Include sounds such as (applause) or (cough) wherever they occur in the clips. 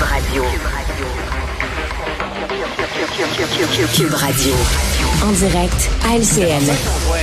Radio. Radio. En direct à LCN.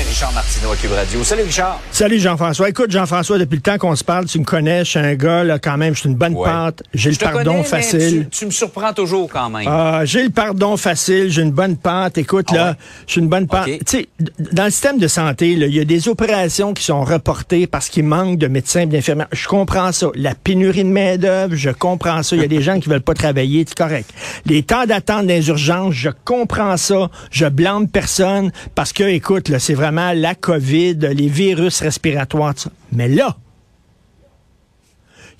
Richard Martineau à Cube Radio. Salut Richard. Salut Jean-François. Écoute Jean-François, depuis le temps qu'on se parle, tu me connais, je suis un gars, là, quand même, je suis une bonne Ouais. pâte, j'ai le pardon connais, mais facile. Tu, tu me surprends toujours quand même. Ah, j'ai le pardon facile, j'ai une bonne pâte. Écoute, Ah là, ouais? je suis une bonne pâte. Tu sais, dans le système de santé, là, il y a des opérations qui sont reportées parce qu'il manque de médecins et d'infirmières. Je comprends ça. La pénurie de main-d'œuvre, je comprends ça. Il y a des (laughs) gens qui veulent pas travailler, c'est correct. Les temps d'attente dans les urgences, je comprends ça. Je blâme personne parce que, écoute, c'est vraiment la COVID, les virus respiratoires, tout ça. Mais là,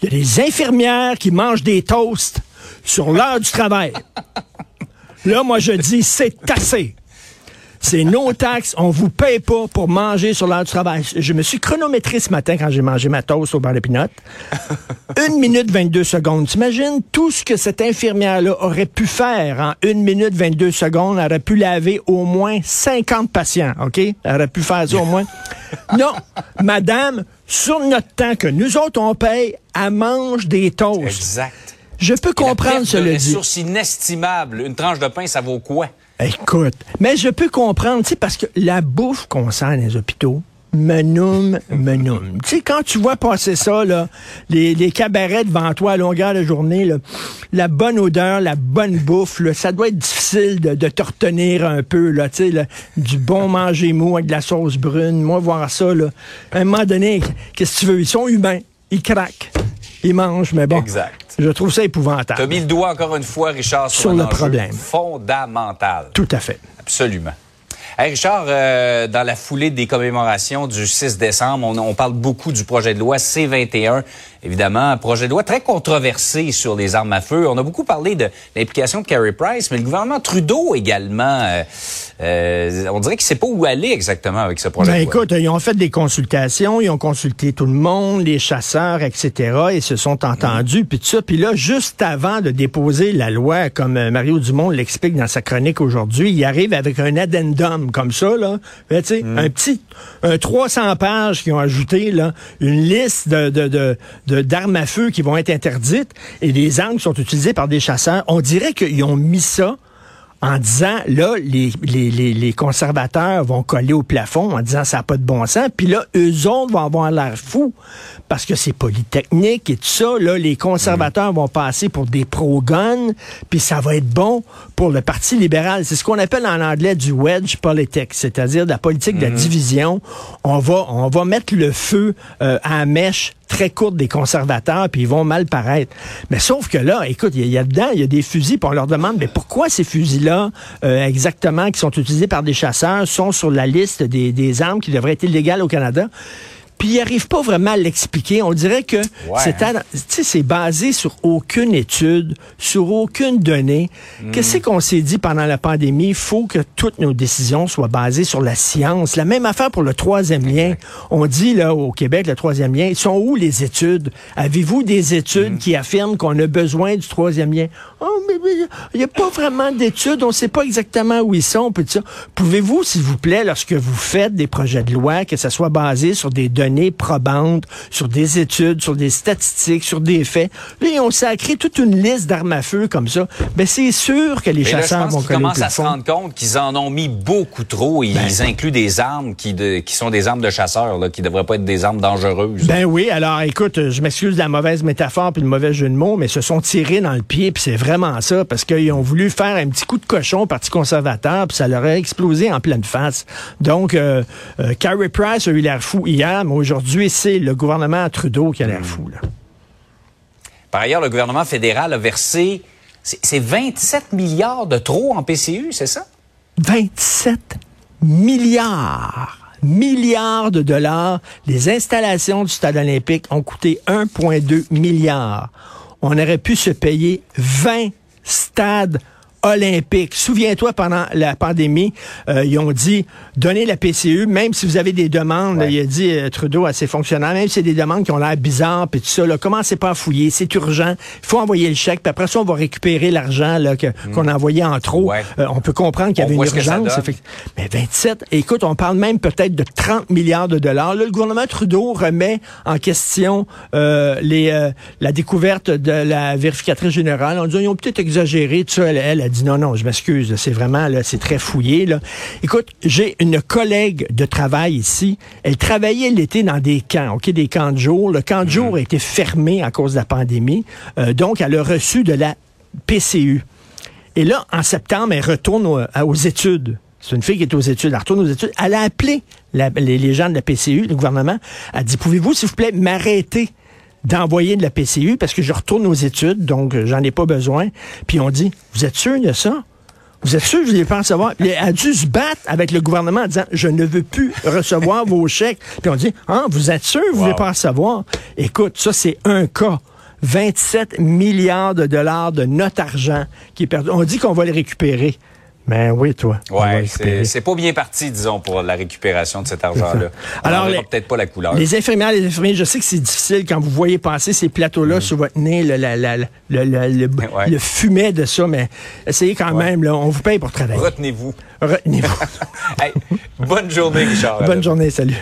il y a des infirmières qui mangent des toasts sur l'heure du travail. Là, moi, je dis, c'est assez. C'est nos taxes, on vous paye pas pour manger sur l'heure du travail. Je me suis chronométré ce matin quand j'ai mangé ma toast au bar de pinot. (laughs) Une minute 22 secondes. T'imagines tout ce que cette infirmière-là aurait pu faire en une minute 22 secondes? Elle aurait pu laver au moins 50 patients, OK? Elle aurait pu faire ça au moins. (laughs) Non, madame, sur notre temps que nous autres on paye, elle mange des toasts. Exact. Je peux Et comprendre de cela dit. ressources inestimables. Une tranche de pain, ça vaut quoi? Écoute, mais je peux comprendre, tu sais, parce que la bouffe qu'on sent dans les hôpitaux, menoum, menoum. Tu sais, quand tu vois passer ça, là, les, les cabarets devant toi à longueur de journée, la bonne odeur, la bonne bouffe, ça doit être difficile de, de te retenir un peu, là, tu sais, du bon manger mou avec de la sauce brune. Moi, voir ça, là, à un moment donné, qu'est-ce que tu veux? Ils sont humains. Ils craquent. Mangent, mais bon. Exact. Je trouve ça Tu as épouvantable. mis le doigt encore une fois, Richard, sur, le problème. fondamental. Tout à fait. Absolument. Hey Richard, euh, dans la foulée des commémorations du 6 décembre, on, on parle beaucoup du projet de loi C-21. Évidemment, un projet de loi très controversé sur les armes à feu. On a beaucoup parlé de l'implication de Carey Price, mais le gouvernement Trudeau également, euh, euh, on dirait qu'il ne sait pas où aller exactement avec ce projet Ben de loi. écoute, ils ont fait des consultations, ils ont consulté tout le monde, les chasseurs, etc. Ils se sont entendus, puis tout ça. Puis là, juste avant de déposer la loi, comme Mario Dumont l'explique dans sa chronique aujourd'hui, il arrive avec un addendum comme ça, là. Tu sais, un petit, un 300 pages qui ont ajouté, là, une liste de, de, de, de- d'armes à feu qui vont être interdites et des armes qui sont utilisées par des chasseurs. On dirait qu'ils ont mis ça en disant, là, les, les, les, les conservateurs vont coller au plafond en disant ça n'a pas de bon sens. Puis là, eux autres vont avoir l'air fous parce que c'est polytechnique et tout ça. Là, les conservateurs vont passer pour des pro-guns, puis ça va être bon pour le Parti libéral. C'est ce qu'on appelle en anglais du wedge politics, c'est-à-dire de la politique de la division. On va, on va mettre le feu euh, à la mèche très courte des conservateurs, puis ils vont mal paraître. Mais sauf que là, écoute, il y, a- dedans, il y a des fusils, puis on leur demande, mais pourquoi ces fusils-là, euh, exactement, qui sont utilisés par des chasseurs, sont sur la liste des, des armes qui devraient être illégales au Canada? Puis ils n'arrivent pas vraiment à l'expliquer. On dirait que hein. sais, c'est basé sur aucune étude, sur aucune donnée. Hmm. Qu'est-ce qu'on s'est dit pendant la pandémie? Il faut que toutes nos décisions soient basées sur la science. La même affaire pour le troisième lien. On dit là au Québec, le troisième lien, sont où les études? Avez-vous des études Hmm. qui affirment qu'on a besoin du troisième lien? Oh, mais il n'y a pas vraiment d'études. On ne sait pas exactement où ils sont. Pouvez-vous, s'il vous plaît, lorsque vous faites des projets de loi, que ça soit basé sur des données probantes, sur des études, sur des statistiques, sur des faits. Là, ils ont sacré toute une liste d'armes à feu comme ça. Ben, c'est sûr que les Mais là, je chasseurs pense vont commencent à se rendre compte qu'ils en ont mis beaucoup trop. Ils Ben. incluent des armes qui, de- qui sont des armes de chasseurs, là, qui devraient pas être des armes dangereuses. Ben oui, alors écoute, je m'excuse de la mauvaise métaphore puis le mauvais jeu de mots, mais se sont tirés dans le pied, puis c'est vraiment ça, parce qu'ils ont voulu faire un petit coup de cochon au Parti conservateur, puis ça leur a explosé en pleine face. Donc, euh, euh, Carey Price a eu l'air fou hier, mais aujourd'hui, c'est le gouvernement Trudeau qui a l'air fou. Là. Par ailleurs, le gouvernement fédéral a versé c'est c'est 27 milliards de trop en PCU, c'est ça? 27 milliards milliards de dollars. Les installations du stade olympique ont coûté 1,2 milliard. On aurait pu se payer 20 stades olympique. Souviens-toi, pendant la pandémie, euh, ils ont dit, donnez la PCU, même si vous avez des demandes, Ouais. il a dit euh, Trudeau à ses fonctionnaires, même si c'est des demandes qui ont l'air bizarres, puis tout ça, là, commencez pas à fouiller, c'est urgent, il faut envoyer le chèque, puis après ça, on va récupérer l'argent là, que- qu'on a envoyé en trop. Ouais. Euh, on peut comprendre qu'il y avait une urgence. Mais 27, écoute, on parle même peut-être de 30 milliards de dollars. Là, le gouvernement Trudeau remet en question euh, les, euh, la découverte de la vérificatrice générale. On dit, ils ont peut-être exagéré. Tout ça, elle, elle a dit, non, non, je m'excuse. C'est vraiment, c'est très fouillé. Là. Écoute, j'ai une collègue de travail ici. Elle travaillait l'été dans des camps, OK, des camps de jour. Le camp de jour a été fermé à cause de la pandémie. Euh, donc, elle a reçu de la PCU. Et là, en septembre, elle retourne aux études. C'est une fille qui est aux études. Elle retourne aux études. Elle a appelé les, gens de la PCU, le gouvernement. Elle dit, pouvez-vous, s'il vous plaît, m'arrêter? D'envoyer de la PCU parce que je retourne aux études, donc euh, j'en ai pas besoin. Puis on dit, vous êtes sûr de ça? Vous êtes sûr que vous voulez pas en savoir? Puis elle a dû se battre avec le gouvernement en disant, je ne veux plus recevoir vos chèques. Puis on dit, ah, vous êtes sûr que vous voulez Wow. pas en savoir? Écoute, ça, c'est un cas. 27 milliards de dollars de notre argent qui est perdu. On dit qu'on va le récupérer. Mais oui, toi. récupérer. c'est pas bien parti, disons, pour la récupération de cet argent-là. Alors, peut-être pas la couleur. Les infirmières, les infirmiers, je sais que c'est difficile quand vous voyez passer ces plateaux-là sur votre nez, le, la- le, le- le- Mm. Ouais. le fumet de ça, mais essayez quand Ouais. même, là, on vous paye pour travailler. Retenez-vous. Retenez-vous. (laughs) Hey, bonne journée, Richard. Bonne journée, salut.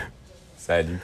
Salut.